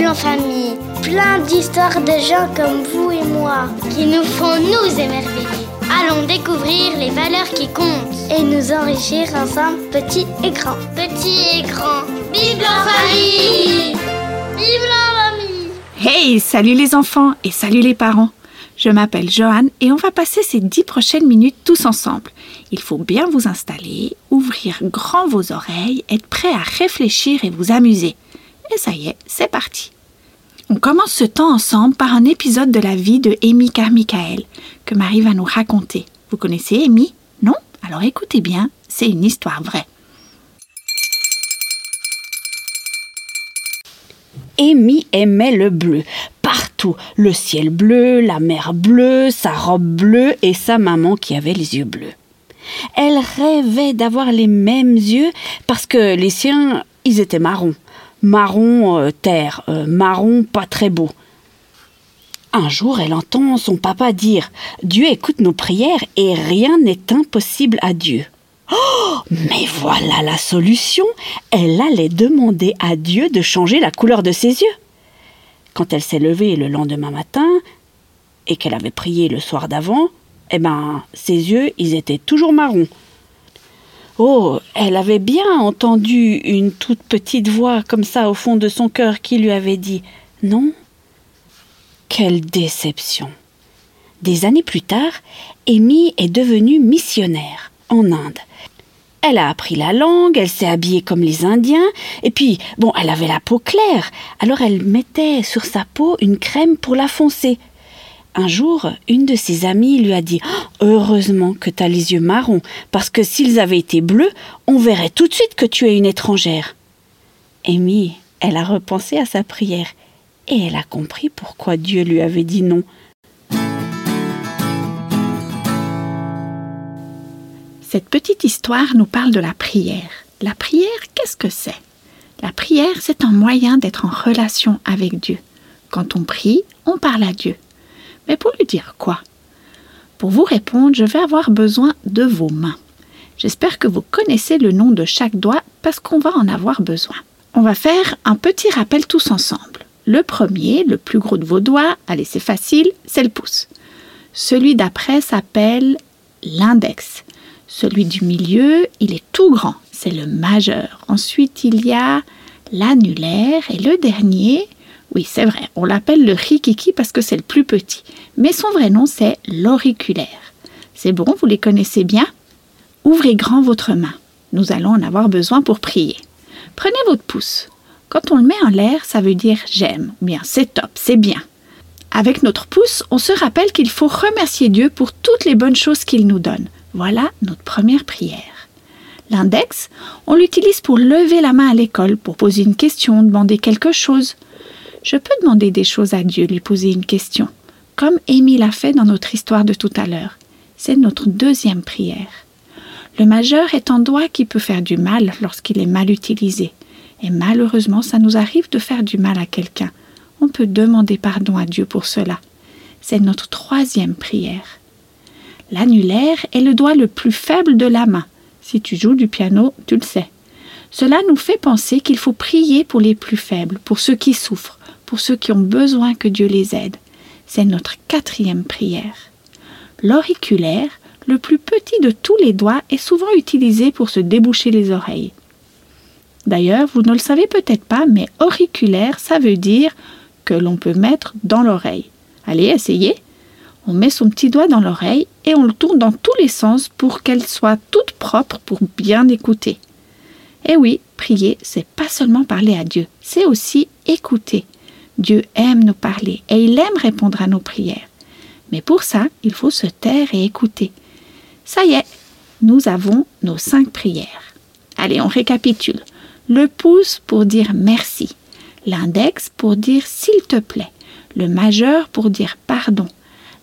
Bible en famille. Plein d'histoires de gens comme vous et moi qui nous font nous émerveiller. Allons découvrir les valeurs qui comptent et nous enrichir ensemble, petits et grands. Petits et grands. Bible en famille Bible en famille Hey, salut les enfants et salut les parents. Je m'appelle Joanne et on va passer ces dix prochaines minutes tous ensemble. Il faut bien vous installer, ouvrir grand vos oreilles, être prêt à réfléchir et vous amuser. Et ça y est, c'est parti. On commence ce temps ensemble par un épisode de la vie de Amy Carmichael que Marie va nous raconter. Vous connaissez Amy Non? Alors écoutez bien, c'est une histoire vraie. Amy aimait le bleu. Partout. Le ciel bleu, la mer bleue, sa robe bleue et sa maman qui avait les yeux bleus. Elle rêvait d'avoir les mêmes yeux parce que les siens, ils étaient marrons. Marron euh, terre, euh, marron pas très beau. Un jour, elle entend son papa dire Dieu écoute nos prières et rien n'est impossible à Dieu. Oh, mais voilà la solution. Elle allait demander à Dieu de changer la couleur de ses yeux. Quand elle s'est levée le lendemain matin et qu'elle avait prié le soir d'avant, eh ben, ses yeux, ils étaient toujours marrons. Oh, elle avait bien entendu une toute petite voix comme ça au fond de son cœur qui lui avait dit Non. Quelle déception. Des années plus tard, Amy est devenue missionnaire en Inde. Elle a appris la langue, elle s'est habillée comme les Indiens, et puis, bon, elle avait la peau claire, alors elle mettait sur sa peau une crème pour la foncer. Un jour, une de ses amies lui a dit Heureusement que tu as les yeux marrons, parce que s'ils avaient été bleus, on verrait tout de suite que tu es une étrangère. Amy, elle a repensé à sa prière, et elle a compris pourquoi Dieu lui avait dit non. Cette petite histoire nous parle de la prière. La prière, qu'est-ce que c'est? La prière, c'est un moyen d'être en relation avec Dieu. Quand on prie, on parle à Dieu. Mais pour lui dire quoi? Pour vous répondre, je vais avoir besoin de vos mains. J'espère que vous connaissez le nom de chaque doigt parce qu'on va en avoir besoin. On va faire un petit rappel tous ensemble. Le premier, le plus gros de vos doigts, allez c'est facile, c'est le pouce. Celui d'après s'appelle l'index. Celui du milieu, il est tout grand, c'est le majeur. Ensuite, il y a l'annulaire et le dernier, oui, c'est vrai, on l'appelle le rikiki parce que c'est le plus petit, mais son vrai nom c'est l'auriculaire. C'est bon, vous les connaissez bien? Ouvrez grand votre main. Nous allons en avoir besoin pour prier. Prenez votre pouce. Quand on le met en l'air, ça veut dire j'aime, bien c'est top, c'est bien. Avec notre pouce, on se rappelle qu'il faut remercier Dieu pour toutes les bonnes choses qu'il nous donne. Voilà notre première prière. L'index, on l'utilise pour lever la main à l'école, pour poser une question, demander quelque chose. Je peux demander des choses à Dieu, lui poser une question, comme Amy l'a fait dans notre histoire de tout à l'heure. C'est notre deuxième prière. Le majeur est un doigt qui peut faire du mal lorsqu'il est mal utilisé. Et malheureusement, ça nous arrive de faire du mal à quelqu'un. On peut demander pardon à Dieu pour cela. C'est notre troisième prière. L'annulaire est le doigt le plus faible de la main. Si tu joues du piano, tu le sais. Cela nous fait penser qu'il faut prier pour les plus faibles, pour ceux qui souffrent, pour ceux qui ont besoin que Dieu les aide. C'est notre quatrième prière. L'auriculaire, le plus petit de tous les doigts, est souvent utilisé pour se déboucher les oreilles. D'ailleurs, vous ne le savez peut-être pas, mais auriculaire, ça veut dire que l'on peut mettre dans l'oreille. Allez, essayez. On met son petit doigt dans l'oreille et on le tourne dans tous les sens pour qu'elle soit toute propre pour bien écouter. Et oui, prier, c'est pas seulement parler à Dieu, c'est aussi écouter. Dieu aime nous parler et il aime répondre à nos prières. Mais pour ça, il faut se taire et écouter. Ça y est, nous avons nos cinq prières. Allez, on récapitule. Le pouce pour dire merci. L'index pour dire s'il te plaît. Le majeur pour dire pardon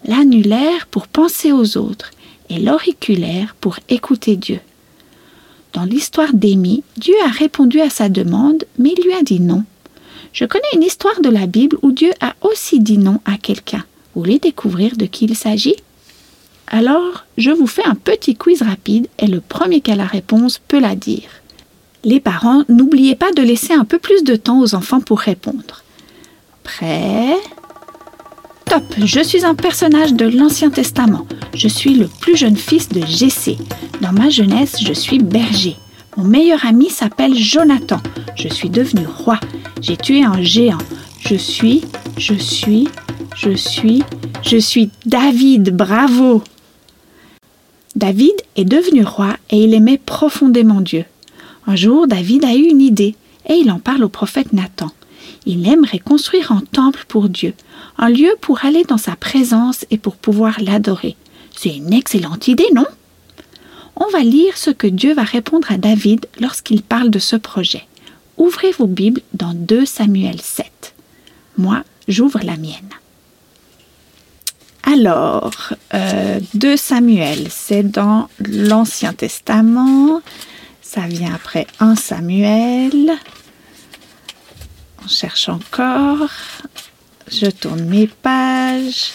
l'annulaire pour penser aux autres et l'auriculaire pour écouter Dieu. Dans l'histoire d'Amy, Dieu a répondu à sa demande, mais il lui a dit non. Je connais une histoire de la Bible où Dieu a aussi dit non à quelqu'un. Vous voulez découvrir de qui il s'agit? Alors, je vous fais un petit quiz rapide et le premier qui a la réponse peut la dire. Les parents, n'oubliez pas de laisser un peu plus de temps aux enfants pour répondre. Prêt? Top Je suis un personnage de l'Ancien Testament. Je suis le plus jeune fils de Jessé. Dans ma jeunesse, je suis berger. Mon meilleur ami s'appelle Jonathan. Je suis devenu roi. J'ai tué un géant. Je suis, je suis, je suis, je suis David. Bravo David est devenu roi et il aimait profondément Dieu. Un jour, David a eu une idée et il en parle au prophète Nathan. Il aimerait construire un temple pour Dieu, un lieu pour aller dans sa présence et pour pouvoir l'adorer. C'est une excellente idée, non? On va lire ce que Dieu va répondre à David lorsqu'il parle de ce projet. Ouvrez vos Bibles dans 2 Samuel 7. Moi, j'ouvre la mienne. Alors, 2 euh, Samuel, c'est dans l'Ancien Testament. Ça vient après 1 Samuel. On cherche encore. Je tourne mes pages.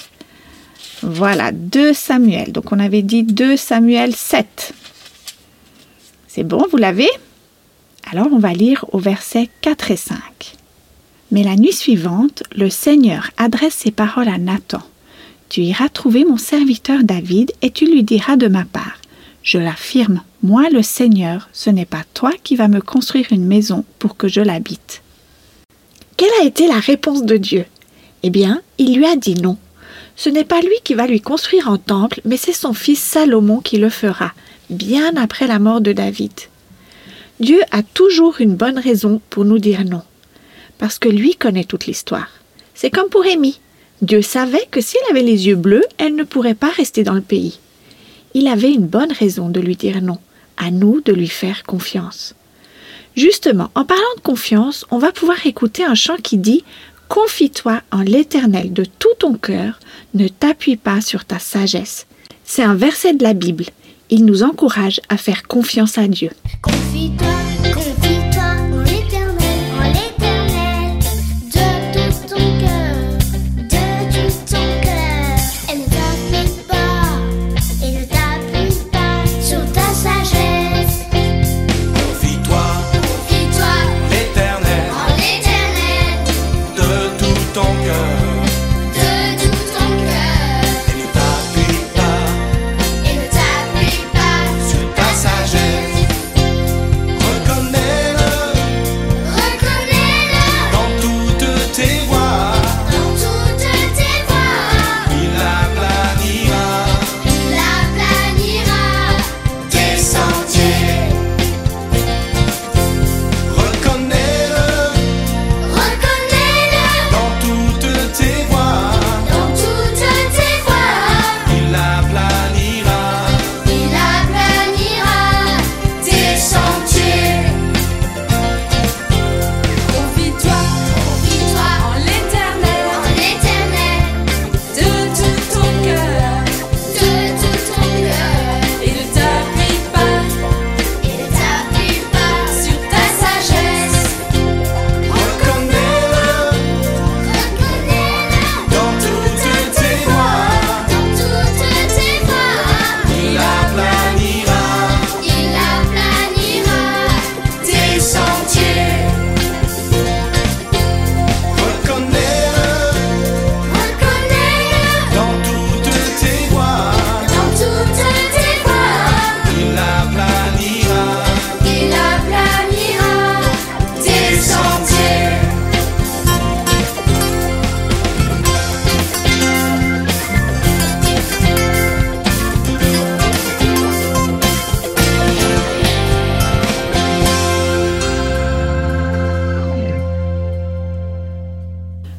Voilà, 2 Samuel. Donc on avait dit 2 Samuel 7. C'est bon, vous l'avez? Alors on va lire au verset 4 et 5. Mais la nuit suivante, le Seigneur adresse ses paroles à Nathan. Tu iras trouver mon serviteur David et tu lui diras de ma part. Je l'affirme, moi le Seigneur, ce n'est pas toi qui vas me construire une maison pour que je l'habite. Quelle a été la réponse de Dieu? Eh bien, il lui a dit non. Ce n'est pas lui qui va lui construire un temple, mais c'est son fils Salomon qui le fera, bien après la mort de David. Dieu a toujours une bonne raison pour nous dire non, parce que lui connaît toute l'histoire. C'est comme pour Amy. Dieu savait que si elle avait les yeux bleus, elle ne pourrait pas rester dans le pays. Il avait une bonne raison de lui dire non, à nous de lui faire confiance. Justement, en parlant de confiance, on va pouvoir écouter un chant qui dit Confie-toi en l'Éternel de tout ton cœur, ne t'appuie pas sur ta sagesse. C'est un verset de la Bible. Il nous encourage à faire confiance à Dieu.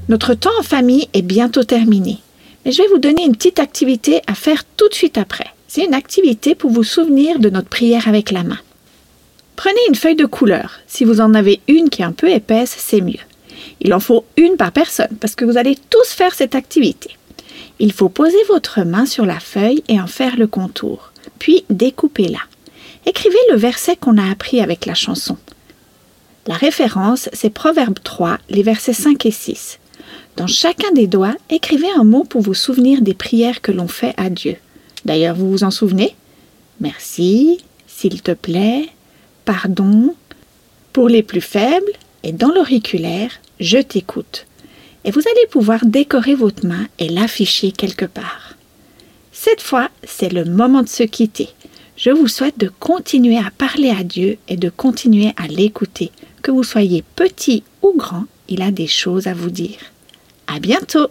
Notre temps en famille est bientôt terminé, mais je vais vous donner une petite activité à faire tout de suite après. C'est une activité pour vous souvenir de notre prière avec la main. Prenez une feuille de couleur. Si vous en avez une qui est un peu épaisse, c'est mieux. Il en faut une par personne parce que vous allez tous faire cette activité. Il faut poser votre main sur la feuille et en faire le contour, puis découpez-la. Écrivez le verset qu'on a appris avec la chanson. La référence, c'est Proverbe 3, les versets 5 et 6. Dans chacun des doigts, écrivez un mot pour vous souvenir des prières que l'on fait à Dieu. D'ailleurs, vous vous en souvenez? Merci, s'il te plaît, pardon, pour les plus faibles et dans l'auriculaire, je t'écoute. et vous allez pouvoir décorer votre main et l'afficher quelque part. Cette fois, c'est le moment de se quitter. Je vous souhaite de continuer à parler à Dieu et de continuer à l'écouter. Que vous soyez petit ou grand, il a des choses à vous dire. À bientôt!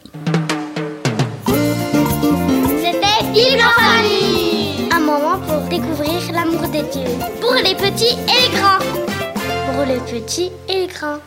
C'était Vivre en famille Un moment pour découvrir l'amour des dieux. Pour les petits et les grands. Pour les petits et les grands.